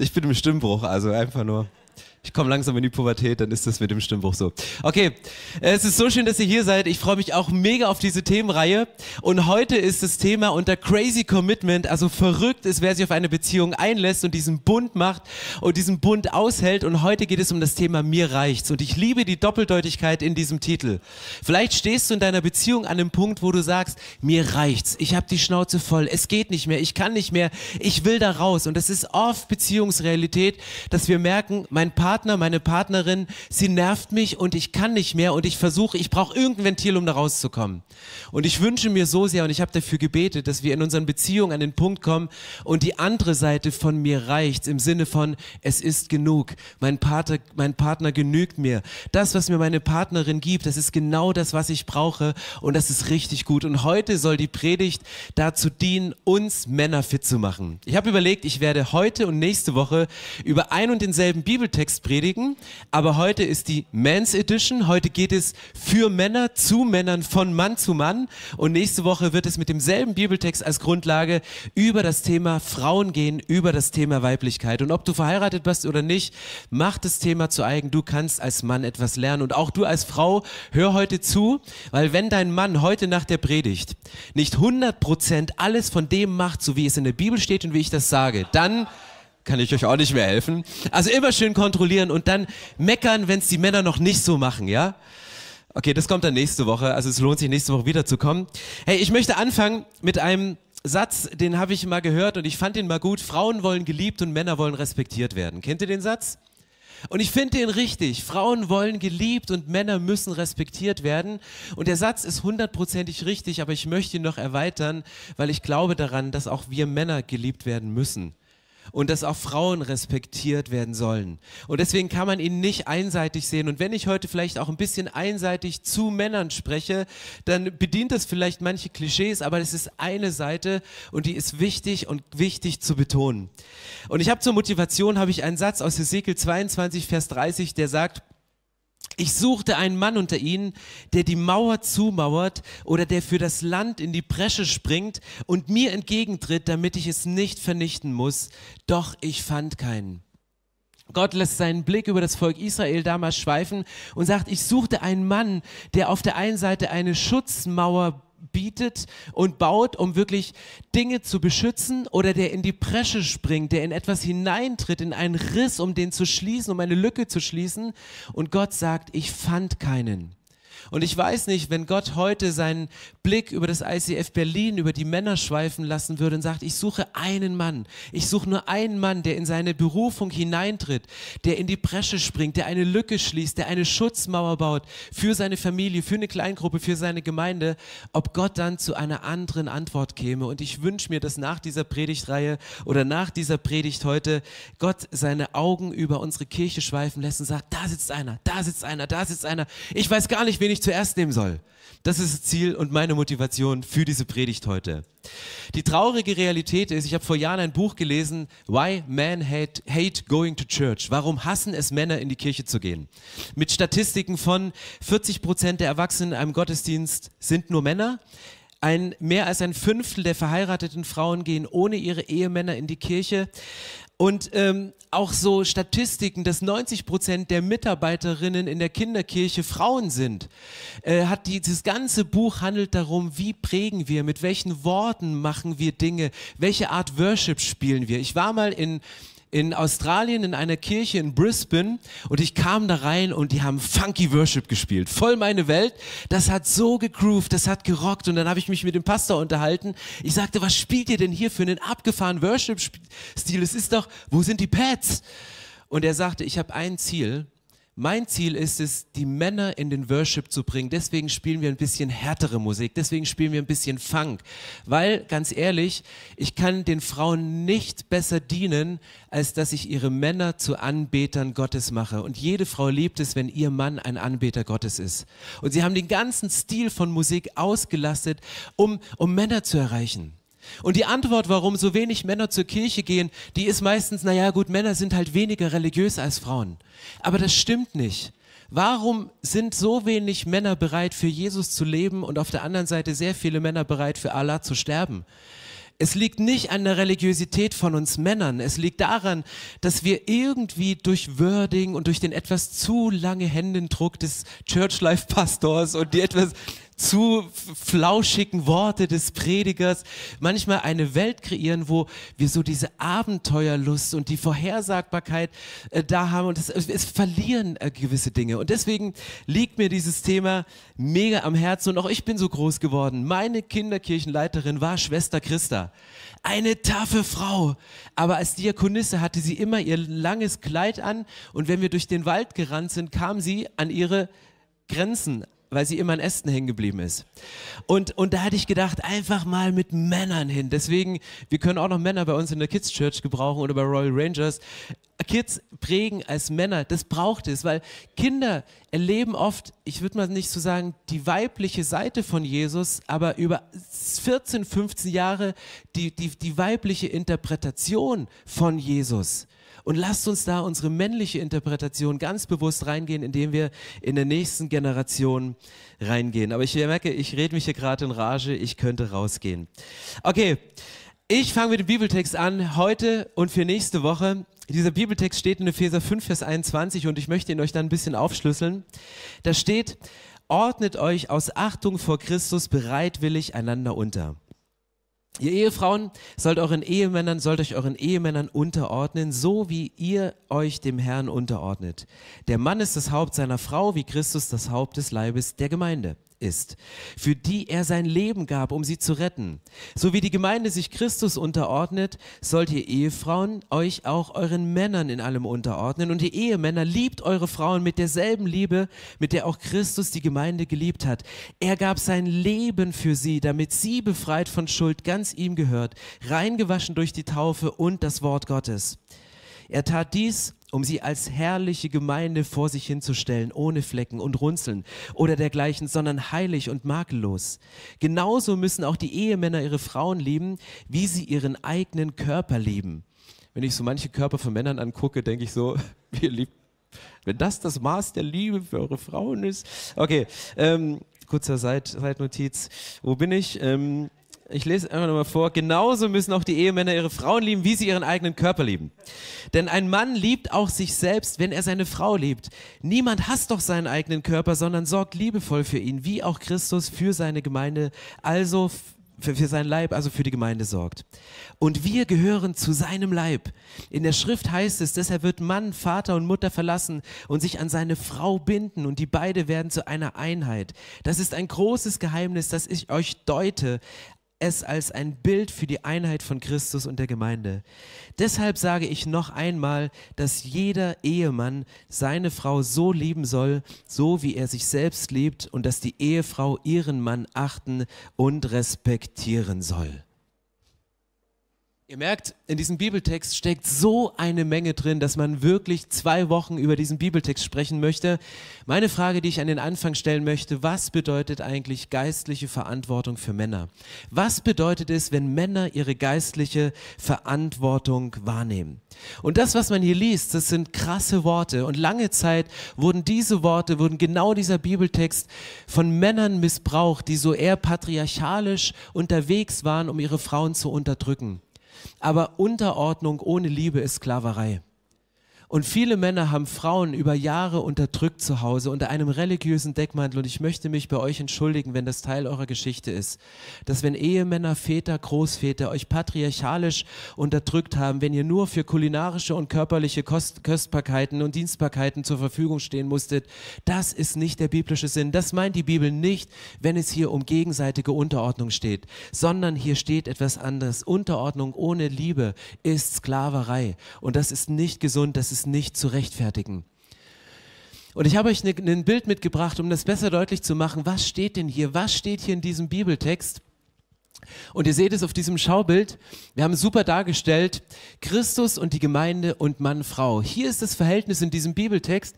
Ich bin im Stimmbruch, also einfach nur komme langsam in die Pubertät, dann ist das mit dem Stimmbruch so. Okay, es ist so schön, dass ihr hier seid. Ich freue mich auch mega auf diese Themenreihe. Und heute ist das Thema unter Crazy Commitment, also verrückt ist, wer sich auf eine Beziehung einlässt und diesen Bund macht und diesen Bund aushält. Und heute geht es um das Thema Mir reicht's. Und ich liebe die Doppeldeutigkeit in diesem Titel. Vielleicht stehst du in deiner Beziehung an einem Punkt, wo du sagst, mir reicht's. Ich habe die Schnauze voll. Es geht nicht mehr. Ich kann nicht mehr. Ich will da raus. Und das ist oft Beziehungsrealität, dass wir merken, mein Partner Partner, meine Partnerin, sie nervt mich und ich kann nicht mehr und ich versuche, ich brauche irgendein Ventil, um da rauszukommen. Und ich wünsche mir so sehr und ich habe dafür gebetet, dass wir in unseren Beziehungen an den Punkt kommen und die andere Seite von mir reicht, im Sinne von, es ist genug. Mein Partner, mein Partner genügt mir. Das, was mir meine Partnerin gibt, das ist genau das, was ich brauche und das ist richtig gut. Und heute soll die Predigt dazu dienen, uns Männer fit zu machen. Ich habe überlegt, ich werde heute und nächste Woche über ein und denselben Bibeltext predigen, aber heute ist die Men's Edition. Heute geht es für Männer, zu Männern, von Mann zu Mann. Und nächste Woche wird es mit demselben Bibeltext als Grundlage über das Thema Frauen gehen, über das Thema Weiblichkeit. Und ob du verheiratet bist oder nicht, mach das Thema zu eigen. Du kannst als Mann etwas lernen. Und auch du als Frau, hör heute zu, weil wenn dein Mann heute nach der Predigt nicht 100% alles von dem macht, so wie es in der Bibel steht und wie ich das sage, dann kann ich euch auch nicht mehr helfen. Also immer schön kontrollieren und dann meckern, wenn es die Männer noch nicht so machen, ja? Okay, das kommt dann nächste Woche. Also es lohnt sich nächste Woche wiederzukommen. Hey, ich möchte anfangen mit einem Satz, den habe ich mal gehört und ich fand den mal gut. Frauen wollen geliebt und Männer wollen respektiert werden. Kennt ihr den Satz? Und ich finde den richtig. Frauen wollen geliebt und Männer müssen respektiert werden. Und der Satz ist hundertprozentig richtig, aber ich möchte ihn noch erweitern, weil ich glaube daran, dass auch wir Männer geliebt werden müssen und dass auch Frauen respektiert werden sollen. Und deswegen kann man ihn nicht einseitig sehen. Und wenn ich heute vielleicht auch ein bisschen einseitig zu Männern spreche, dann bedient das vielleicht manche Klischees, aber es ist eine Seite und die ist wichtig und wichtig zu betonen. Und ich habe zur Motivation habe ich einen Satz aus Ezekiel 22 Vers 30, der sagt ich suchte einen Mann unter ihnen, der die Mauer zumauert oder der für das Land in die Bresche springt und mir entgegentritt, damit ich es nicht vernichten muss. Doch ich fand keinen. Gott lässt seinen Blick über das Volk Israel damals schweifen und sagt, ich suchte einen Mann, der auf der einen Seite eine Schutzmauer bietet und baut, um wirklich Dinge zu beschützen oder der in die Bresche springt, der in etwas hineintritt, in einen Riss, um den zu schließen, um eine Lücke zu schließen. Und Gott sagt, ich fand keinen. Und ich weiß nicht, wenn Gott heute seinen Blick über das ICF Berlin, über die Männer schweifen lassen würde und sagt, ich suche einen Mann, ich suche nur einen Mann, der in seine Berufung hineintritt, der in die Bresche springt, der eine Lücke schließt, der eine Schutzmauer baut für seine Familie, für eine Kleingruppe, für seine Gemeinde, ob Gott dann zu einer anderen Antwort käme. Und ich wünsche mir, dass nach dieser Predigtreihe oder nach dieser Predigt heute Gott seine Augen über unsere Kirche schweifen lässt und sagt, da sitzt einer, da sitzt einer, da sitzt einer. Ich weiß gar nicht, wen ich ich zuerst nehmen soll. Das ist das Ziel und meine Motivation für diese Predigt heute. Die traurige Realität ist, ich habe vor Jahren ein Buch gelesen, Why Men hate, hate Going to Church. Warum hassen es Männer, in die Kirche zu gehen? Mit Statistiken von 40 Prozent der Erwachsenen in einem Gottesdienst sind nur Männer. Ein, mehr als ein Fünftel der verheirateten Frauen gehen ohne ihre Ehemänner in die Kirche. Und ähm, auch so Statistiken, dass 90 Prozent der Mitarbeiterinnen in der Kinderkirche Frauen sind. Äh, hat dieses ganze Buch handelt darum, wie prägen wir, mit welchen Worten machen wir Dinge, welche Art Worship spielen wir. Ich war mal in in Australien in einer Kirche in Brisbane und ich kam da rein und die haben Funky Worship gespielt. Voll meine Welt. Das hat so gegroovt, das hat gerockt und dann habe ich mich mit dem Pastor unterhalten. Ich sagte, was spielt ihr denn hier für einen abgefahrenen Worship-Stil? Es ist doch, wo sind die Pads? Und er sagte, ich habe ein Ziel mein Ziel ist es, die Männer in den Worship zu bringen. Deswegen spielen wir ein bisschen härtere Musik. Deswegen spielen wir ein bisschen Funk. Weil, ganz ehrlich, ich kann den Frauen nicht besser dienen, als dass ich ihre Männer zu Anbetern Gottes mache. Und jede Frau liebt es, wenn ihr Mann ein Anbeter Gottes ist. Und sie haben den ganzen Stil von Musik ausgelastet, um, um Männer zu erreichen. Und die Antwort, warum so wenig Männer zur Kirche gehen, die ist meistens, naja gut, Männer sind halt weniger religiös als Frauen. Aber das stimmt nicht. Warum sind so wenig Männer bereit, für Jesus zu leben und auf der anderen Seite sehr viele Männer bereit, für Allah zu sterben? Es liegt nicht an der Religiosität von uns Männern. Es liegt daran, dass wir irgendwie durch Wording und durch den etwas zu lange Händendruck des Church Life Pastors und die etwas zu flauschigen Worte des Predigers manchmal eine Welt kreieren, wo wir so diese Abenteuerlust und die Vorhersagbarkeit äh, da haben und es, es verlieren äh, gewisse Dinge. Und deswegen liegt mir dieses Thema mega am Herzen und auch ich bin so groß geworden. Meine Kinderkirchenleiterin war Schwester Christa. Eine taffe Frau. Aber als Diakonisse hatte sie immer ihr langes Kleid an und wenn wir durch den Wald gerannt sind, kam sie an ihre Grenzen weil sie immer in Ästen hängen geblieben ist. Und, und da hatte ich gedacht, einfach mal mit Männern hin. Deswegen, wir können auch noch Männer bei uns in der Kids Church gebrauchen oder bei Royal Rangers. Kids prägen als Männer, das braucht es, weil Kinder erleben oft, ich würde mal nicht so sagen, die weibliche Seite von Jesus, aber über 14, 15 Jahre die, die, die weibliche Interpretation von Jesus. Und lasst uns da unsere männliche Interpretation ganz bewusst reingehen, indem wir in der nächsten Generation reingehen. Aber ich merke, ich rede mich hier gerade in Rage, ich könnte rausgehen. Okay, ich fange mit dem Bibeltext an, heute und für nächste Woche. Dieser Bibeltext steht in Epheser 5, Vers 21 und ich möchte ihn euch dann ein bisschen aufschlüsseln. Da steht, ordnet euch aus Achtung vor Christus bereitwillig einander unter. Ihr Ehefrauen sollt euren Ehemännern, sollt euch euren Ehemännern unterordnen, so wie ihr euch dem Herrn unterordnet. Der Mann ist das Haupt seiner Frau, wie Christus das Haupt des Leibes der Gemeinde ist, für die er sein Leben gab, um sie zu retten. So wie die Gemeinde sich Christus unterordnet, sollt ihr Ehefrauen euch auch euren Männern in allem unterordnen. Und die Ehemänner liebt eure Frauen mit derselben Liebe, mit der auch Christus die Gemeinde geliebt hat. Er gab sein Leben für sie, damit sie befreit von Schuld ganz ihm gehört, reingewaschen durch die Taufe und das Wort Gottes. Er tat dies, um sie als herrliche Gemeinde vor sich hinzustellen, ohne Flecken und Runzeln oder dergleichen, sondern heilig und makellos. Genauso müssen auch die Ehemänner ihre Frauen lieben, wie sie ihren eigenen Körper lieben. Wenn ich so manche Körper von Männern angucke, denke ich so, wir lieben, wenn das das Maß der Liebe für eure Frauen ist. Okay, ähm, kurzer Seit Seitnotiz. Wo bin ich? Ähm, ich lese einfach nochmal vor. Genauso müssen auch die Ehemänner ihre Frauen lieben, wie sie ihren eigenen Körper lieben. Denn ein Mann liebt auch sich selbst, wenn er seine Frau liebt. Niemand hasst doch seinen eigenen Körper, sondern sorgt liebevoll für ihn, wie auch Christus für seine Gemeinde, also für, für sein Leib, also für die Gemeinde sorgt. Und wir gehören zu seinem Leib. In der Schrift heißt es, deshalb wird Mann, Vater und Mutter verlassen und sich an seine Frau binden und die beide werden zu einer Einheit. Das ist ein großes Geheimnis, das ich euch deute es als ein Bild für die Einheit von Christus und der Gemeinde. Deshalb sage ich noch einmal, dass jeder Ehemann seine Frau so lieben soll, so wie er sich selbst liebt und dass die Ehefrau ihren Mann achten und respektieren soll. Ihr merkt, in diesem Bibeltext steckt so eine Menge drin, dass man wirklich zwei Wochen über diesen Bibeltext sprechen möchte. Meine Frage, die ich an den Anfang stellen möchte, was bedeutet eigentlich geistliche Verantwortung für Männer? Was bedeutet es, wenn Männer ihre geistliche Verantwortung wahrnehmen? Und das, was man hier liest, das sind krasse Worte. Und lange Zeit wurden diese Worte, wurden genau dieser Bibeltext von Männern missbraucht, die so eher patriarchalisch unterwegs waren, um ihre Frauen zu unterdrücken. Aber Unterordnung ohne Liebe ist Sklaverei. Und viele Männer haben Frauen über Jahre unterdrückt zu Hause unter einem religiösen Deckmantel. Und ich möchte mich bei euch entschuldigen, wenn das Teil eurer Geschichte ist. Dass wenn Ehemänner, Väter, Großväter euch patriarchalisch unterdrückt haben, wenn ihr nur für kulinarische und körperliche Kost Köstbarkeiten und Dienstbarkeiten zur Verfügung stehen musstet, das ist nicht der biblische Sinn. Das meint die Bibel nicht, wenn es hier um gegenseitige Unterordnung steht, sondern hier steht etwas anderes. Unterordnung ohne Liebe ist Sklaverei. Und das ist nicht gesund, das ist ist nicht zu rechtfertigen. Und ich habe euch ne, ein Bild mitgebracht, um das besser deutlich zu machen. Was steht denn hier? Was steht hier in diesem Bibeltext? Und ihr seht es auf diesem Schaubild. Wir haben super dargestellt, Christus und die Gemeinde und Mann, Frau. Hier ist das Verhältnis in diesem Bibeltext.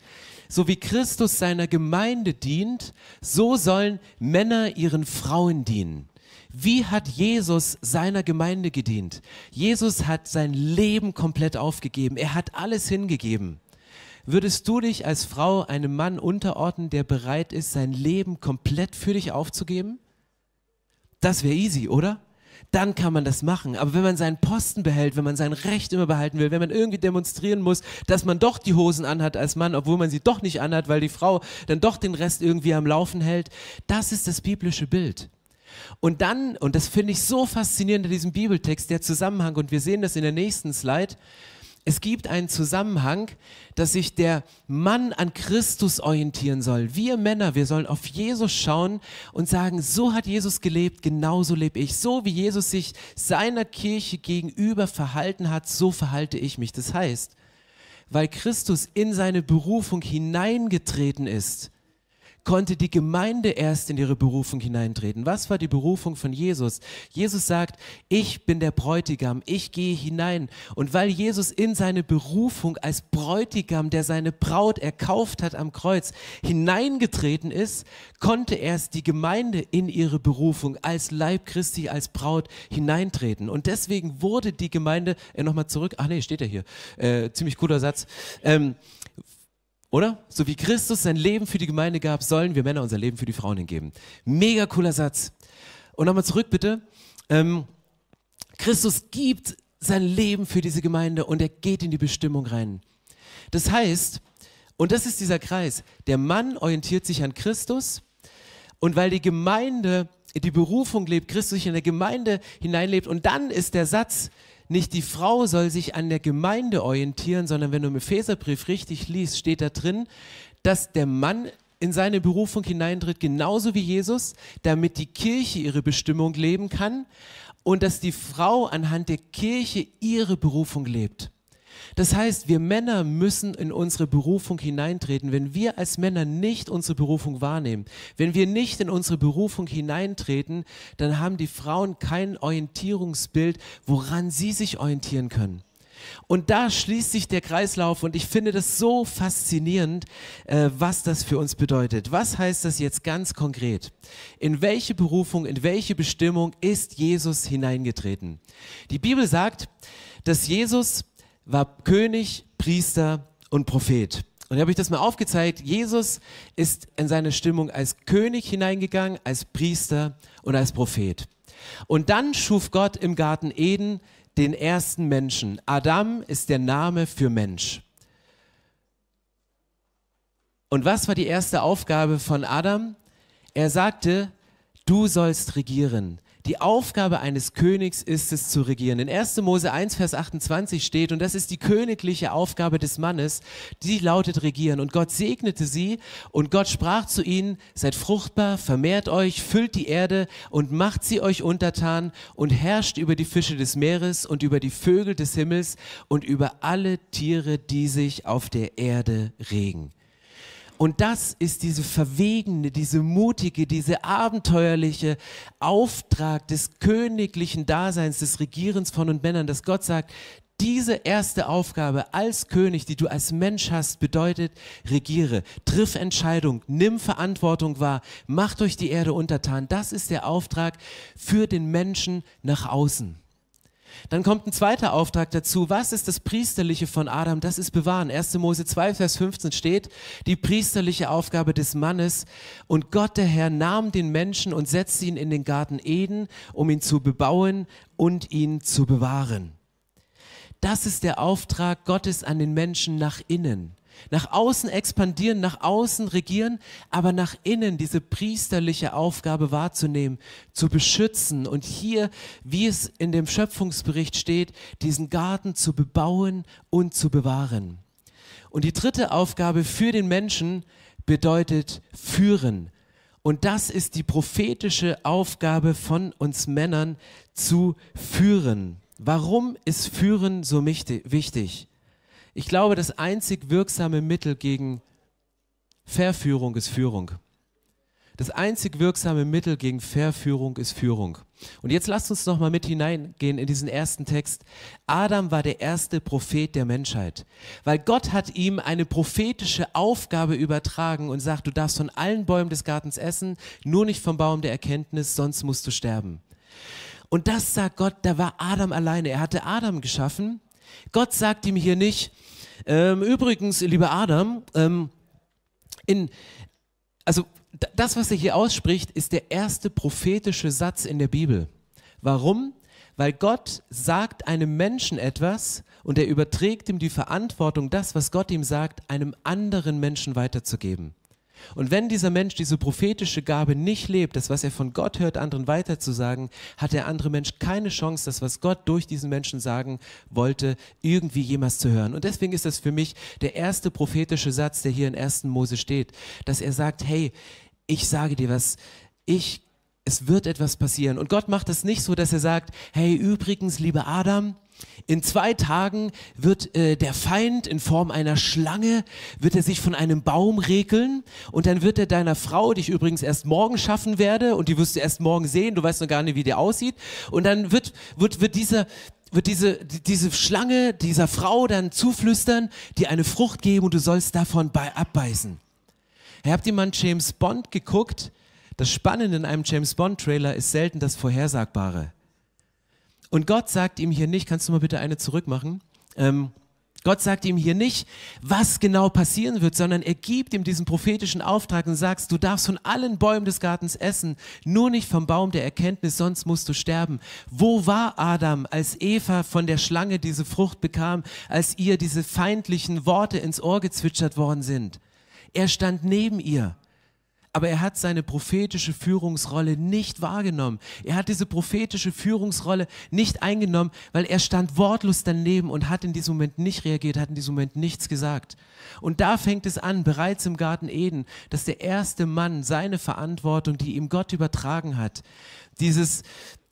So wie Christus seiner Gemeinde dient, so sollen Männer ihren Frauen dienen. Wie hat Jesus seiner Gemeinde gedient? Jesus hat sein Leben komplett aufgegeben. Er hat alles hingegeben. Würdest du dich als Frau einem Mann unterordnen, der bereit ist, sein Leben komplett für dich aufzugeben? Das wäre easy, oder? dann kann man das machen. Aber wenn man seinen Posten behält, wenn man sein Recht immer behalten will, wenn man irgendwie demonstrieren muss, dass man doch die Hosen anhat als Mann, obwohl man sie doch nicht anhat, weil die Frau dann doch den Rest irgendwie am Laufen hält, das ist das biblische Bild. Und dann, und das finde ich so faszinierend in diesem Bibeltext, der Zusammenhang, und wir sehen das in der nächsten Slide, es gibt einen Zusammenhang, dass sich der Mann an Christus orientieren soll. Wir Männer, wir sollen auf Jesus schauen und sagen, so hat Jesus gelebt, genauso lebe ich. So wie Jesus sich seiner Kirche gegenüber verhalten hat, so verhalte ich mich. Das heißt, weil Christus in seine Berufung hineingetreten ist, konnte die Gemeinde erst in ihre Berufung hineintreten. Was war die Berufung von Jesus? Jesus sagt, ich bin der Bräutigam, ich gehe hinein. Und weil Jesus in seine Berufung als Bräutigam, der seine Braut erkauft hat am Kreuz, hineingetreten ist, konnte erst die Gemeinde in ihre Berufung als Leib Christi, als Braut hineintreten. Und deswegen wurde die Gemeinde, äh, nochmal zurück, ach nee, steht er hier, äh, ziemlich guter Satz, ähm, oder? So wie Christus sein Leben für die Gemeinde gab, sollen wir Männer unser Leben für die Frauen hingeben. Mega cooler Satz. Und nochmal zurück bitte. Ähm, Christus gibt sein Leben für diese Gemeinde und er geht in die Bestimmung rein. Das heißt, und das ist dieser Kreis, der Mann orientiert sich an Christus und weil die Gemeinde die Berufung lebt, Christus sich in der Gemeinde hineinlebt und dann ist der Satz, nicht die Frau soll sich an der Gemeinde orientieren, sondern wenn du im Epheserbrief richtig liest, steht da drin, dass der Mann in seine Berufung hineintritt, genauso wie Jesus, damit die Kirche ihre Bestimmung leben kann und dass die Frau anhand der Kirche ihre Berufung lebt. Das heißt, wir Männer müssen in unsere Berufung hineintreten. Wenn wir als Männer nicht unsere Berufung wahrnehmen, wenn wir nicht in unsere Berufung hineintreten, dann haben die Frauen kein Orientierungsbild, woran sie sich orientieren können. Und da schließt sich der Kreislauf und ich finde das so faszinierend, äh, was das für uns bedeutet. Was heißt das jetzt ganz konkret? In welche Berufung, in welche Bestimmung ist Jesus hineingetreten? Die Bibel sagt, dass Jesus war König, Priester und Prophet. Und da habe ich das mal aufgezeigt. Jesus ist in seine Stimmung als König hineingegangen, als Priester und als Prophet. Und dann schuf Gott im Garten Eden den ersten Menschen. Adam ist der Name für Mensch. Und was war die erste Aufgabe von Adam? Er sagte, du sollst regieren. Die Aufgabe eines Königs ist es zu regieren. In 1. Mose 1, Vers 28 steht, und das ist die königliche Aufgabe des Mannes, die lautet regieren. Und Gott segnete sie und Gott sprach zu ihnen, seid fruchtbar, vermehrt euch, füllt die Erde und macht sie euch untertan und herrscht über die Fische des Meeres und über die Vögel des Himmels und über alle Tiere, die sich auf der Erde regen. Und das ist diese verwegene, diese mutige, diese abenteuerliche Auftrag des königlichen Daseins, des Regierens von und Männern, dass Gott sagt, diese erste Aufgabe als König, die du als Mensch hast, bedeutet, regiere, triff Entscheidung, nimm Verantwortung wahr, mach durch die Erde untertan. Das ist der Auftrag für den Menschen nach außen. Dann kommt ein zweiter Auftrag dazu. Was ist das Priesterliche von Adam? Das ist bewahren. 1. Mose 2, Vers 15 steht, die priesterliche Aufgabe des Mannes. Und Gott, der Herr, nahm den Menschen und setzte ihn in den Garten Eden, um ihn zu bebauen und ihn zu bewahren. Das ist der Auftrag Gottes an den Menschen nach innen. Nach außen expandieren, nach außen regieren, aber nach innen diese priesterliche Aufgabe wahrzunehmen, zu beschützen und hier, wie es in dem Schöpfungsbericht steht, diesen Garten zu bebauen und zu bewahren. Und die dritte Aufgabe für den Menschen bedeutet führen. Und das ist die prophetische Aufgabe von uns Männern zu führen. Warum ist Führen so wichtig? Ich glaube, das einzig wirksame Mittel gegen Verführung ist Führung. Das einzig wirksame Mittel gegen Verführung ist Führung. Und jetzt lasst uns noch mal mit hineingehen in diesen ersten Text. Adam war der erste Prophet der Menschheit, weil Gott hat ihm eine prophetische Aufgabe übertragen und sagt, du darfst von allen Bäumen des Gartens essen, nur nicht vom Baum der Erkenntnis, sonst musst du sterben. Und das sagt Gott, da war Adam alleine. Er hatte Adam geschaffen Gott sagt ihm hier nicht, ähm, übrigens, lieber Adam, ähm, in, also das, was er hier ausspricht, ist der erste prophetische Satz in der Bibel. Warum? Weil Gott sagt einem Menschen etwas und er überträgt ihm die Verantwortung, das, was Gott ihm sagt, einem anderen Menschen weiterzugeben. Und wenn dieser Mensch diese prophetische Gabe nicht lebt, das, was er von Gott hört, anderen weiterzusagen, hat der andere Mensch keine Chance, das, was Gott durch diesen Menschen sagen wollte, irgendwie jemals zu hören. Und deswegen ist das für mich der erste prophetische Satz, der hier in 1. Mose steht, dass er sagt, hey, ich sage dir was, ich es wird etwas passieren. Und Gott macht es nicht so, dass er sagt, hey, übrigens, lieber Adam, in zwei Tagen wird äh, der Feind in Form einer Schlange, wird er sich von einem Baum regeln und dann wird er deiner Frau, die ich übrigens erst morgen schaffen werde und die wirst du erst morgen sehen, du weißt noch gar nicht, wie die aussieht und dann wird, wird, wird dieser, wird diese, diese Schlange dieser Frau dann zuflüstern, dir eine Frucht geben und du sollst davon bei, abbeißen. Habt ihr mal James Bond geguckt? Das Spannende in einem James Bond-Trailer ist selten das Vorhersagbare. Und Gott sagt ihm hier nicht, kannst du mal bitte eine zurückmachen? Ähm, Gott sagt ihm hier nicht, was genau passieren wird, sondern er gibt ihm diesen prophetischen Auftrag und sagt, du darfst von allen Bäumen des Gartens essen, nur nicht vom Baum der Erkenntnis, sonst musst du sterben. Wo war Adam, als Eva von der Schlange diese Frucht bekam, als ihr diese feindlichen Worte ins Ohr gezwitschert worden sind? Er stand neben ihr aber er hat seine prophetische Führungsrolle nicht wahrgenommen. Er hat diese prophetische Führungsrolle nicht eingenommen, weil er stand wortlos daneben und hat in diesem Moment nicht reagiert, hat in diesem Moment nichts gesagt. Und da fängt es an, bereits im Garten Eden, dass der erste Mann seine Verantwortung, die ihm Gott übertragen hat, dieses,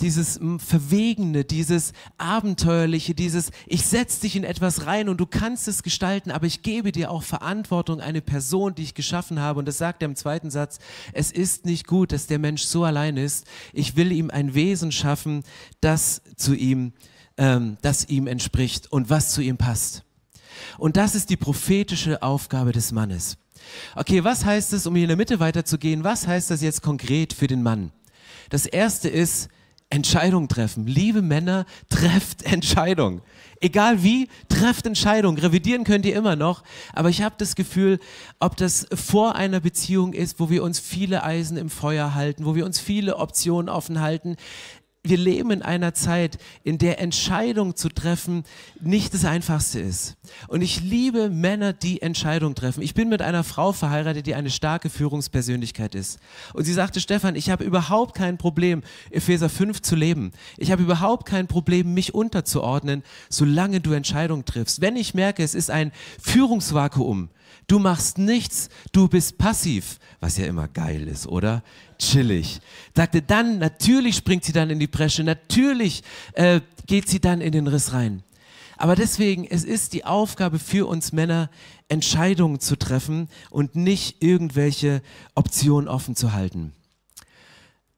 dieses Verwegene, dieses Abenteuerliche, dieses Ich setze dich in etwas rein und du kannst es gestalten, aber ich gebe dir auch Verantwortung, eine Person, die ich geschaffen habe. Und das sagt er im zweiten Satz, es ist nicht gut, dass der Mensch so allein ist. Ich will ihm ein Wesen schaffen, das zu ihm, ähm, das ihm entspricht und was zu ihm passt. Und das ist die prophetische Aufgabe des Mannes. Okay, was heißt es, um hier in der Mitte weiterzugehen, was heißt das jetzt konkret für den Mann? Das erste ist Entscheidung treffen. Liebe Männer, trefft Entscheidung. Egal wie, trefft Entscheidung. Revidieren könnt ihr immer noch. Aber ich habe das Gefühl, ob das vor einer Beziehung ist, wo wir uns viele Eisen im Feuer halten, wo wir uns viele Optionen offen halten, wir leben in einer Zeit, in der Entscheidung zu treffen nicht das Einfachste ist. Und ich liebe Männer, die Entscheidung treffen. Ich bin mit einer Frau verheiratet, die eine starke Führungspersönlichkeit ist. Und sie sagte, Stefan, ich habe überhaupt kein Problem, Epheser 5 zu leben. Ich habe überhaupt kein Problem, mich unterzuordnen, solange du Entscheidung triffst. Wenn ich merke, es ist ein Führungsvakuum, Du machst nichts, du bist passiv, was ja immer geil ist, oder? Chillig. Sagte dann, natürlich springt sie dann in die Bresche, natürlich äh, geht sie dann in den Riss rein. Aber deswegen, es ist die Aufgabe für uns Männer, Entscheidungen zu treffen und nicht irgendwelche Optionen offen zu halten.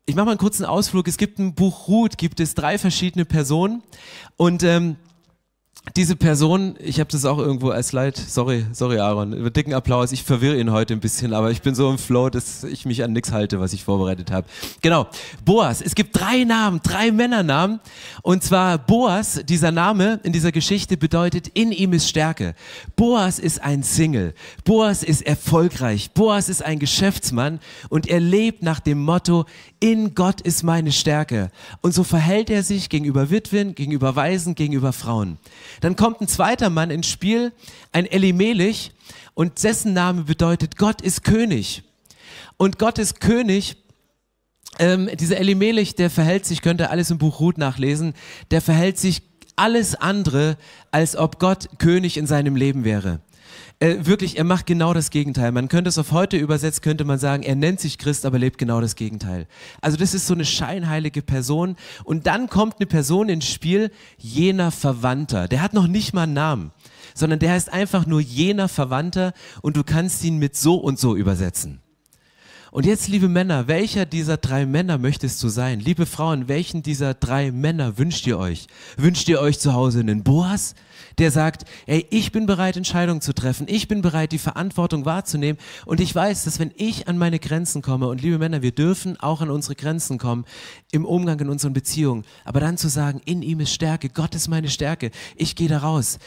Ich mache mal einen kurzen Ausflug. Es gibt ein Buch Ruth, gibt es drei verschiedene Personen und ähm, diese Person, ich habe das auch irgendwo als Slide, sorry, sorry Aaron, über dicken Applaus, ich verwirre ihn heute ein bisschen, aber ich bin so im Flow, dass ich mich an nichts halte, was ich vorbereitet habe. Genau, Boas, es gibt drei Namen, drei Männernamen und zwar Boas, dieser Name in dieser Geschichte bedeutet, in ihm ist Stärke. Boas ist ein Single, Boas ist erfolgreich, Boas ist ein Geschäftsmann und er lebt nach dem Motto, in Gott ist meine Stärke. Und so verhält er sich gegenüber Witwen, gegenüber Waisen, gegenüber Frauen. Dann kommt ein zweiter Mann ins Spiel, ein Elimelech, und dessen Name bedeutet, Gott ist König. Und Gott ist König ähm, dieser Elimelech, der verhält sich, könnt ihr alles im Buch Ruth nachlesen, der verhält sich alles andere, als ob Gott König in seinem Leben wäre äh, wirklich, er macht genau das Gegenteil. Man könnte es auf heute übersetzt, könnte man sagen, er nennt sich Christ, aber lebt genau das Gegenteil. Also das ist so eine scheinheilige Person. Und dann kommt eine Person ins Spiel, jener Verwandter. Der hat noch nicht mal einen Namen, sondern der heißt einfach nur jener Verwandter und du kannst ihn mit so und so übersetzen. Und jetzt, liebe Männer, welcher dieser drei Männer möchtest du sein? Liebe Frauen, welchen dieser drei Männer wünscht ihr euch? Wünscht ihr euch zu Hause einen Boas? Der sagt, ey, ich bin bereit, Entscheidungen zu treffen, ich bin bereit, die Verantwortung wahrzunehmen. Und ich weiß, dass wenn ich an meine Grenzen komme, und liebe Männer, wir dürfen auch an unsere Grenzen kommen im Umgang in unseren Beziehungen, aber dann zu sagen, in ihm ist Stärke, Gott ist meine Stärke, ich gehe da raus.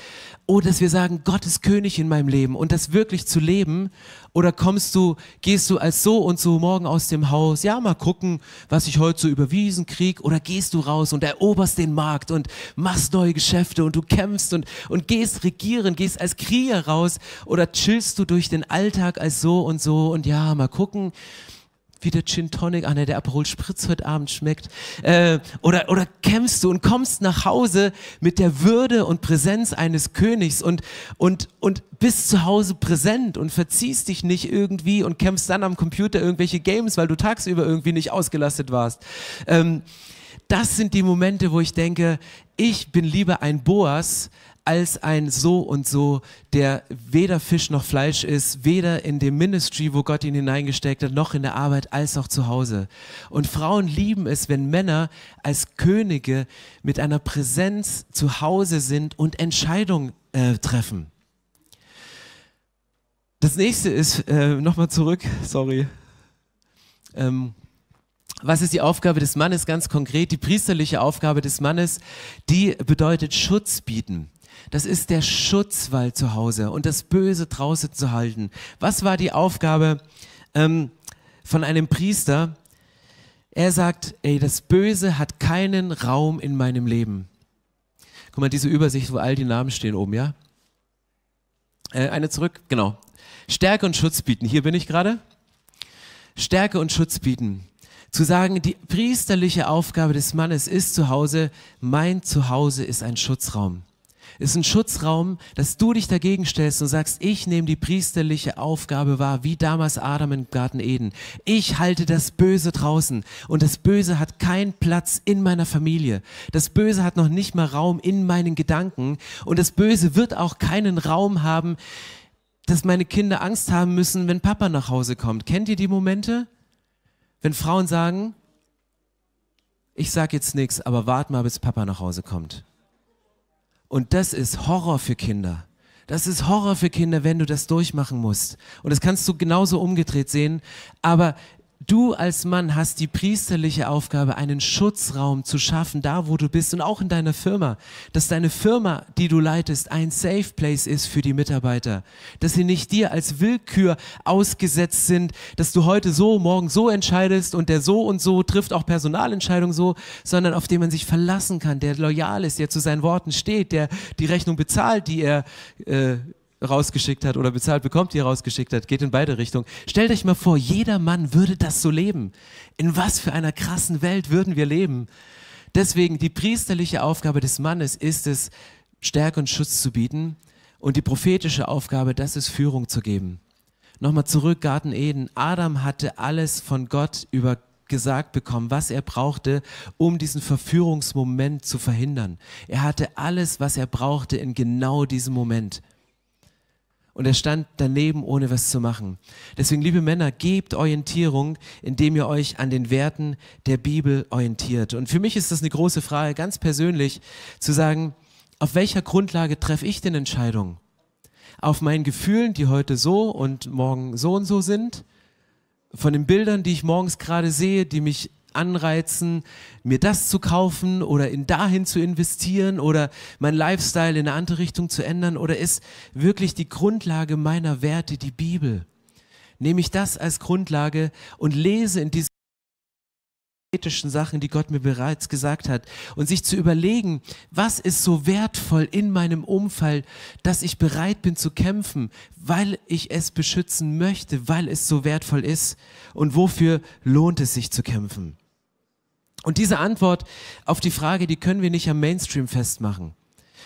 Oder dass wir sagen, Gott ist König in meinem Leben. Und das wirklich zu leben oder kommst du, gehst du als so und so morgen aus dem Haus, ja, mal gucken, was ich heute so überwiesen krieg, oder gehst du raus und eroberst den Markt und machst neue Geschäfte und du kämpfst und, und gehst regieren, gehst als Krieger raus, oder chillst du durch den Alltag als so und so? Und ja, mal gucken, wie der Gin Tonic, ah der Aperol Spritz heute Abend schmeckt. Äh, oder, oder kämpfst du und kommst nach Hause mit der Würde und Präsenz eines Königs und, und, und bist zu Hause präsent und verziehst dich nicht irgendwie und kämpfst dann am Computer irgendwelche Games, weil du tagsüber irgendwie nicht ausgelastet warst. Ähm, das sind die Momente, wo ich denke, ich bin lieber ein Boas als ein so und so, der weder Fisch noch Fleisch ist, weder in dem Ministry, wo Gott ihn hineingesteckt hat, noch in der Arbeit, als auch zu Hause. Und Frauen lieben es, wenn Männer als Könige mit einer Präsenz zu Hause sind und Entscheidungen äh, treffen. Das nächste ist, äh, nochmal zurück, sorry. Ähm, was ist die Aufgabe des Mannes ganz konkret? Die priesterliche Aufgabe des Mannes, die bedeutet Schutz bieten. Das ist der Schutzwall zu Hause und das Böse draußen zu halten. Was war die Aufgabe ähm, von einem Priester? Er sagt, ey, das Böse hat keinen Raum in meinem Leben. Guck mal, diese Übersicht, wo all die Namen stehen oben, ja? Äh, eine zurück, genau. Stärke und Schutz bieten. Hier bin ich gerade. Stärke und Schutz bieten. Zu sagen, die priesterliche Aufgabe des Mannes ist zu Hause, mein Zuhause ist ein Schutzraum ist ein Schutzraum, dass du dich dagegen stellst und sagst, ich nehme die priesterliche Aufgabe wahr, wie damals Adam im Garten Eden. Ich halte das Böse draußen und das Böse hat keinen Platz in meiner Familie. Das Böse hat noch nicht mal Raum in meinen Gedanken und das Böse wird auch keinen Raum haben, dass meine Kinder Angst haben müssen, wenn Papa nach Hause kommt. Kennt ihr die Momente? Wenn Frauen sagen, ich sag jetzt nichts, aber wart mal, bis Papa nach Hause kommt. Und das ist Horror für Kinder. Das ist Horror für Kinder, wenn du das durchmachen musst. Und das kannst du genauso umgedreht sehen. Aber Du als Mann hast die priesterliche Aufgabe, einen Schutzraum zu schaffen, da wo du bist und auch in deiner Firma, dass deine Firma, die du leitest, ein Safe Place ist für die Mitarbeiter, dass sie nicht dir als Willkür ausgesetzt sind, dass du heute so, morgen so entscheidest und der so und so trifft auch Personalentscheidungen so, sondern auf den man sich verlassen kann, der loyal ist, der zu seinen Worten steht, der die Rechnung bezahlt, die er äh, rausgeschickt hat oder bezahlt bekommt, die er rausgeschickt hat, geht in beide Richtungen. Stellt euch mal vor, jeder Mann würde das so leben. In was für einer krassen Welt würden wir leben? Deswegen die priesterliche Aufgabe des Mannes ist es, Stärke und Schutz zu bieten und die prophetische Aufgabe, das ist Führung zu geben. Nochmal zurück, Garten Eden. Adam hatte alles von Gott über gesagt bekommen, was er brauchte, um diesen Verführungsmoment zu verhindern. Er hatte alles, was er brauchte in genau diesem Moment und er stand daneben, ohne was zu machen. Deswegen, liebe Männer, gebt Orientierung, indem ihr euch an den Werten der Bibel orientiert. Und für mich ist das eine große Frage, ganz persönlich, zu sagen, auf welcher Grundlage treffe ich denn Entscheidungen? Auf meinen Gefühlen, die heute so und morgen so und so sind? Von den Bildern, die ich morgens gerade sehe, die mich anreizen, mir das zu kaufen oder in dahin zu investieren oder mein Lifestyle in eine andere Richtung zu ändern? Oder ist wirklich die Grundlage meiner Werte die Bibel? Nehme ich das als Grundlage und lese in diese ethischen Sachen, die Gott mir bereits gesagt hat und sich zu überlegen, was ist so wertvoll in meinem Umfeld, dass ich bereit bin zu kämpfen, weil ich es beschützen möchte, weil es so wertvoll ist und wofür lohnt es sich zu kämpfen. Und diese Antwort auf die Frage, die können wir nicht am Mainstream festmachen.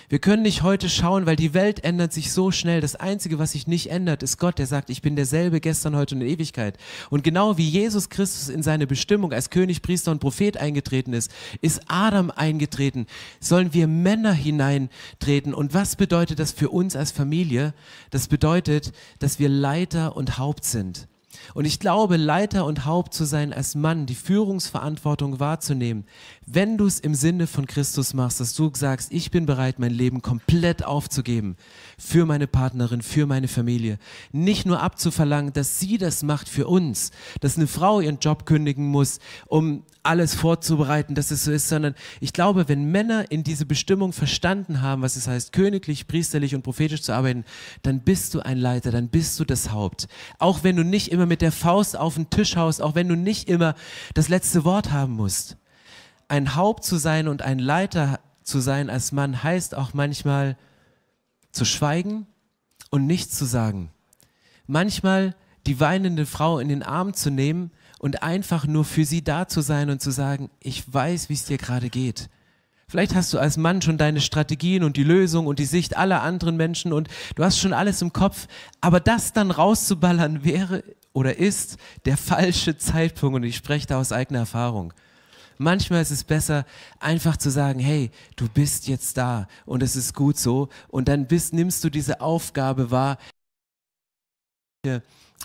Wir können nicht heute schauen, weil die Welt ändert sich so schnell. Das Einzige, was sich nicht ändert, ist Gott, der sagt, ich bin derselbe gestern, heute und in Ewigkeit. Und genau wie Jesus Christus in seine Bestimmung als König, Priester und Prophet eingetreten ist, ist Adam eingetreten. Sollen wir Männer hineintreten? Und was bedeutet das für uns als Familie? Das bedeutet, dass wir Leiter und Haupt sind. Und ich glaube, Leiter und Haupt zu sein als Mann, die Führungsverantwortung wahrzunehmen, wenn du es im Sinne von Christus machst, dass du sagst, ich bin bereit, mein Leben komplett aufzugeben für meine Partnerin, für meine Familie. Nicht nur abzuverlangen, dass sie das macht für uns, dass eine Frau ihren Job kündigen muss, um alles vorzubereiten, dass es so ist, sondern ich glaube, wenn Männer in diese Bestimmung verstanden haben, was es heißt, königlich, priesterlich und prophetisch zu arbeiten, dann bist du ein Leiter, dann bist du das Haupt. Auch wenn du nicht immer manchmal mit der Faust auf den Tisch haust, auch wenn du nicht immer das letzte Wort haben musst. Ein Haupt zu sein und ein Leiter zu sein als Mann heißt auch manchmal zu schweigen und nichts zu sagen. Manchmal die weinende Frau in den Arm zu nehmen und einfach nur für sie da zu sein und zu sagen, ich weiß, wie es dir gerade geht. Vielleicht hast du als Mann schon deine Strategien und die Lösung und die Sicht aller anderen Menschen und du hast schon alles im Kopf, aber das dann rauszuballern wäre oder ist der falsche Zeitpunkt und ich spreche da aus eigener Erfahrung. Manchmal ist es besser, einfach zu sagen, hey, du bist jetzt da und es ist gut so. Und dann bist, nimmst du diese Aufgabe wahr,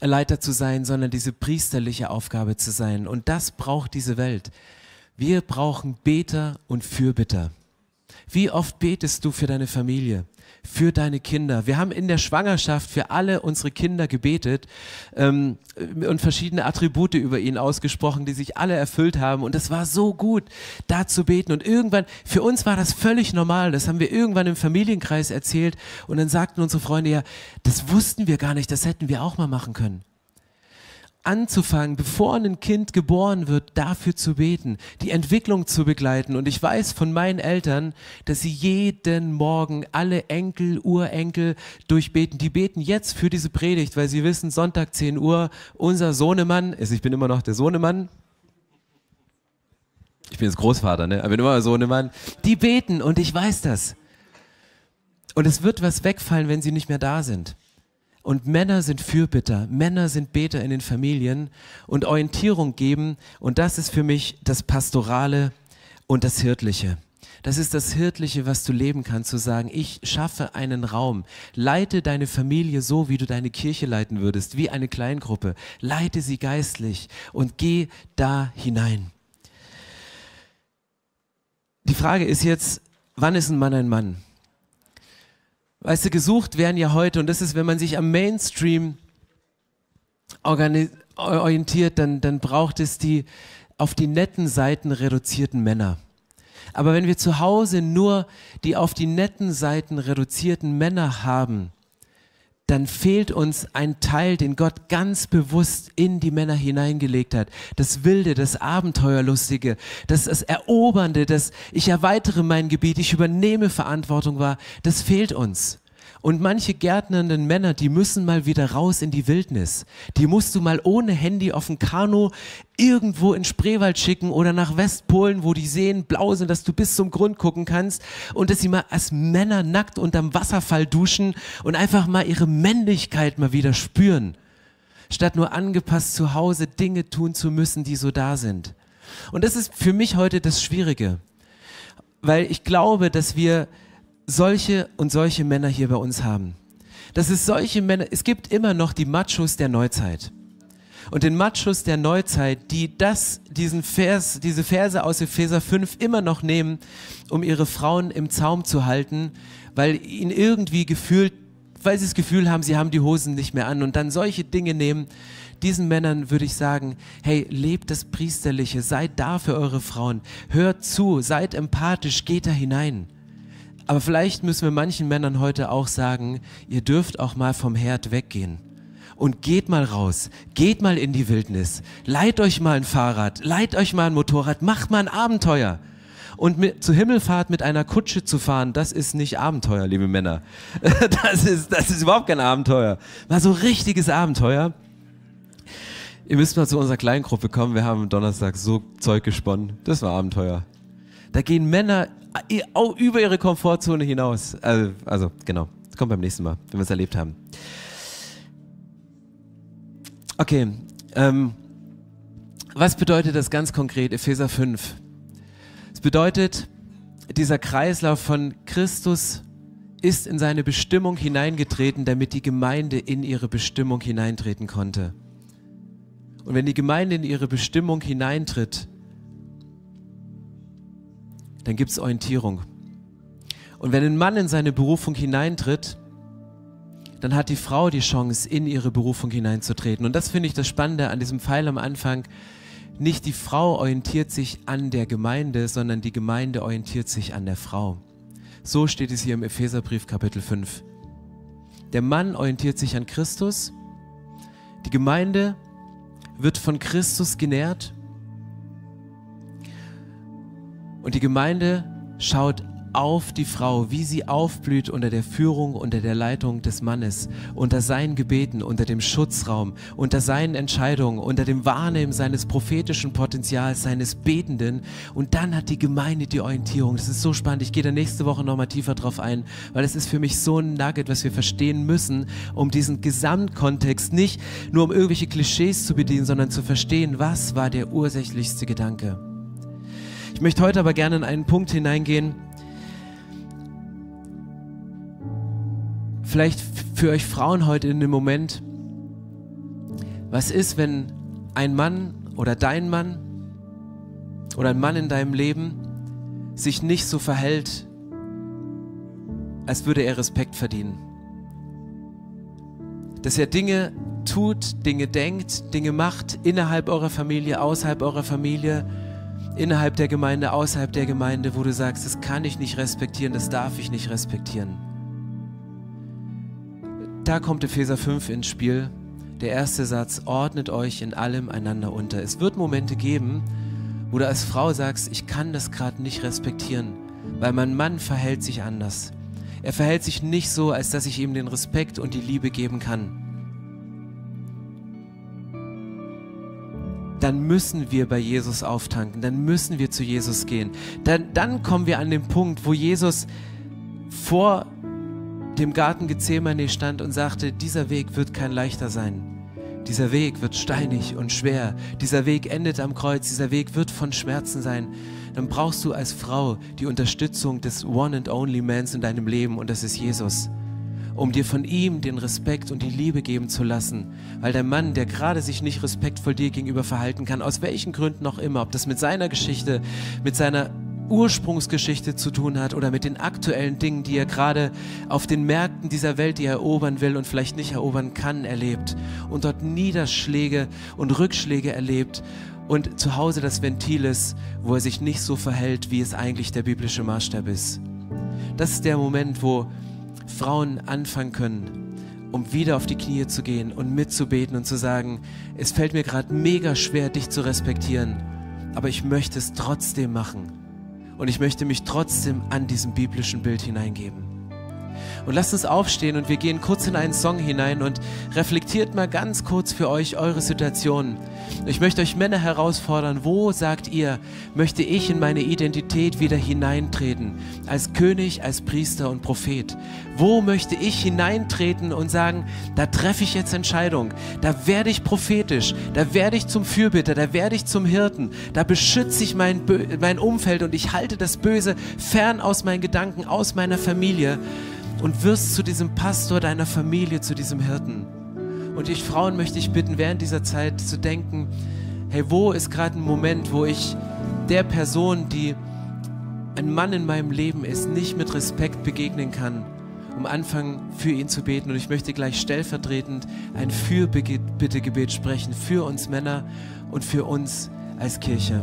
Leiter zu sein, sondern diese priesterliche Aufgabe zu sein. Und das braucht diese Welt. Wir brauchen Beter und Fürbitter. Wie oft betest du für deine Familie? Für deine Kinder. Wir haben in der Schwangerschaft für alle unsere Kinder gebetet ähm, und verschiedene Attribute über ihn ausgesprochen, die sich alle erfüllt haben. Und es war so gut, da zu beten. Und irgendwann, für uns war das völlig normal. Das haben wir irgendwann im Familienkreis erzählt. Und dann sagten unsere Freunde, ja, das wussten wir gar nicht, das hätten wir auch mal machen können anzufangen, bevor ein Kind geboren wird, dafür zu beten, die Entwicklung zu begleiten. Und ich weiß von meinen Eltern, dass sie jeden Morgen alle Enkel, Urenkel durchbeten. Die beten jetzt für diese Predigt, weil sie wissen, Sonntag 10 Uhr, unser Sohnemann, also ich bin immer noch der Sohnemann, ich bin jetzt Großvater, ne? aber bin immer Sohnemann, die beten und ich weiß das. Und es wird was wegfallen, wenn sie nicht mehr da sind. Und Männer sind Fürbitter, Männer sind Beter in den Familien und Orientierung geben. Und das ist für mich das Pastorale und das Hirtliche. Das ist das Hirtliche, was du leben kannst, zu sagen, ich schaffe einen Raum, leite deine Familie so, wie du deine Kirche leiten würdest, wie eine Kleingruppe, leite sie geistlich und geh da hinein. Die Frage ist jetzt, wann ist ein Mann ein Mann? Weißt du, gesucht werden ja heute, und das ist, wenn man sich am Mainstream orientiert, dann, dann braucht es die auf die netten Seiten reduzierten Männer. Aber wenn wir zu Hause nur die auf die netten Seiten reduzierten Männer haben, dann fehlt uns ein Teil, den Gott ganz bewusst in die Männer hineingelegt hat. Das Wilde, das Abenteuerlustige, das, das Erobernde, das ich erweitere mein Gebiet, ich übernehme Verantwortung war, das fehlt uns. Und manche gärtnernden Männer, die müssen mal wieder raus in die Wildnis. Die musst du mal ohne Handy auf dem Kanu irgendwo in Spreewald schicken oder nach Westpolen, wo die Seen blau sind, dass du bis zum Grund gucken kannst und dass sie mal als Männer nackt unterm Wasserfall duschen und einfach mal ihre Männlichkeit mal wieder spüren. Statt nur angepasst zu Hause Dinge tun zu müssen, die so da sind. Und das ist für mich heute das Schwierige. Weil ich glaube, dass wir solche und solche Männer hier bei uns haben. Das ist solche Männer, es gibt immer noch die Machos der Neuzeit. Und den Machos der Neuzeit, die das, diesen Vers, diese Verse aus Epheser 5 immer noch nehmen, um ihre Frauen im Zaum zu halten, weil ihnen irgendwie gefühlt, weil sie das Gefühl haben, sie haben die Hosen nicht mehr an und dann solche Dinge nehmen, diesen Männern würde ich sagen, hey, lebt das Priesterliche, seid da für eure Frauen, hört zu, seid empathisch, geht da hinein. Aber vielleicht müssen wir manchen Männern heute auch sagen, ihr dürft auch mal vom Herd weggehen. Und geht mal raus, geht mal in die Wildnis, leiht euch mal ein Fahrrad, leiht euch mal ein Motorrad, macht mal ein Abenteuer. Und mit, zur Himmelfahrt mit einer Kutsche zu fahren, das ist nicht Abenteuer, liebe Männer. Das ist, das ist überhaupt kein Abenteuer. Mal so richtiges Abenteuer. Ihr müsst mal zu unserer Kleingruppe kommen. Wir haben Donnerstag so Zeug gesponnen. Das war Abenteuer. Da gehen Männer über ihre Komfortzone hinaus. Also, also genau. Das kommt beim nächsten Mal, wenn wir es erlebt haben. Okay. Ähm, was bedeutet das ganz konkret, Epheser 5? Es bedeutet, dieser Kreislauf von Christus ist in seine Bestimmung hineingetreten, damit die Gemeinde in ihre Bestimmung hineintreten konnte. Und wenn die Gemeinde in ihre Bestimmung hineintritt, dann gibt es Orientierung. Und wenn ein Mann in seine Berufung hineintritt, dann hat die Frau die Chance, in ihre Berufung hineinzutreten. Und das finde ich das Spannende an diesem Pfeil am Anfang. Nicht die Frau orientiert sich an der Gemeinde, sondern die Gemeinde orientiert sich an der Frau. So steht es hier im Epheserbrief Kapitel 5. Der Mann orientiert sich an Christus, die Gemeinde wird von Christus genährt. Und die Gemeinde schaut auf die Frau, wie sie aufblüht unter der Führung, unter der Leitung des Mannes, unter seinen Gebeten, unter dem Schutzraum, unter seinen Entscheidungen, unter dem Wahrnehmen seines prophetischen Potenzials, seines Betenden. Und dann hat die Gemeinde die Orientierung. Das ist so spannend. Ich gehe da nächste Woche nochmal tiefer drauf ein, weil es ist für mich so ein Nugget, was wir verstehen müssen, um diesen Gesamtkontext nicht nur um irgendwelche Klischees zu bedienen, sondern zu verstehen, was war der ursächlichste Gedanke. Ich möchte heute aber gerne in einen Punkt hineingehen, vielleicht für euch Frauen heute in dem Moment, was ist, wenn ein Mann oder dein Mann oder ein Mann in deinem Leben sich nicht so verhält, als würde er Respekt verdienen? Dass er Dinge tut, Dinge denkt, Dinge macht innerhalb eurer Familie, außerhalb eurer Familie, innerhalb der Gemeinde, außerhalb der Gemeinde, wo du sagst, das kann ich nicht respektieren, das darf ich nicht respektieren. Da kommt Epheser 5 ins Spiel. Der erste Satz, ordnet euch in allem einander unter. Es wird Momente geben, wo du als Frau sagst, ich kann das gerade nicht respektieren, weil mein Mann verhält sich anders. Er verhält sich nicht so, als dass ich ihm den Respekt und die Liebe geben kann. Dann müssen wir bei Jesus auftanken, dann müssen wir zu Jesus gehen. Dann, dann kommen wir an den Punkt, wo Jesus vor dem Garten Gethsemane stand und sagte, dieser Weg wird kein leichter sein. Dieser Weg wird steinig und schwer. Dieser Weg endet am Kreuz. Dieser Weg wird von Schmerzen sein. Dann brauchst du als Frau die Unterstützung des One and Only Mans in deinem Leben und das ist Jesus. Um dir von ihm den Respekt und die Liebe geben zu lassen. Weil der Mann, der gerade sich nicht respektvoll dir gegenüber verhalten kann, aus welchen Gründen auch immer, ob das mit seiner Geschichte, mit seiner Ursprungsgeschichte zu tun hat oder mit den aktuellen Dingen, die er gerade auf den Märkten dieser Welt, die er erobern will und vielleicht nicht erobern kann, erlebt und dort Niederschläge und Rückschläge erlebt und zu Hause das Ventil ist, wo er sich nicht so verhält, wie es eigentlich der biblische Maßstab ist. Das ist der Moment, wo Frauen anfangen können, um wieder auf die Knie zu gehen und mitzubeten und zu sagen, es fällt mir gerade mega schwer, dich zu respektieren, aber ich möchte es trotzdem machen und ich möchte mich trotzdem an diesem biblischen Bild hineingeben. Und lasst uns aufstehen und wir gehen kurz in einen Song hinein und reflektiert mal ganz kurz für euch eure Situation. Ich möchte euch Männer herausfordern, wo sagt ihr, möchte ich in meine Identität wieder hineintreten, als König, als Priester und Prophet? Wo möchte ich hineintreten und sagen, da treffe ich jetzt Entscheidung, da werde ich prophetisch, da werde ich zum Fürbitter, da werde ich zum Hirten, da beschütze ich mein, mein Umfeld und ich halte das Böse fern aus meinen Gedanken, aus meiner Familie und wirst zu diesem Pastor deiner Familie, zu diesem Hirten. Und ich Frauen möchte ich bitten, während dieser Zeit zu denken, hey, wo ist gerade ein Moment, wo ich der Person, die ein Mann in meinem Leben ist, nicht mit Respekt begegnen kann, um anfangen für ihn zu beten. Und ich möchte gleich stellvertretend ein Fürbittegebet sprechen für uns Männer und für uns als Kirche.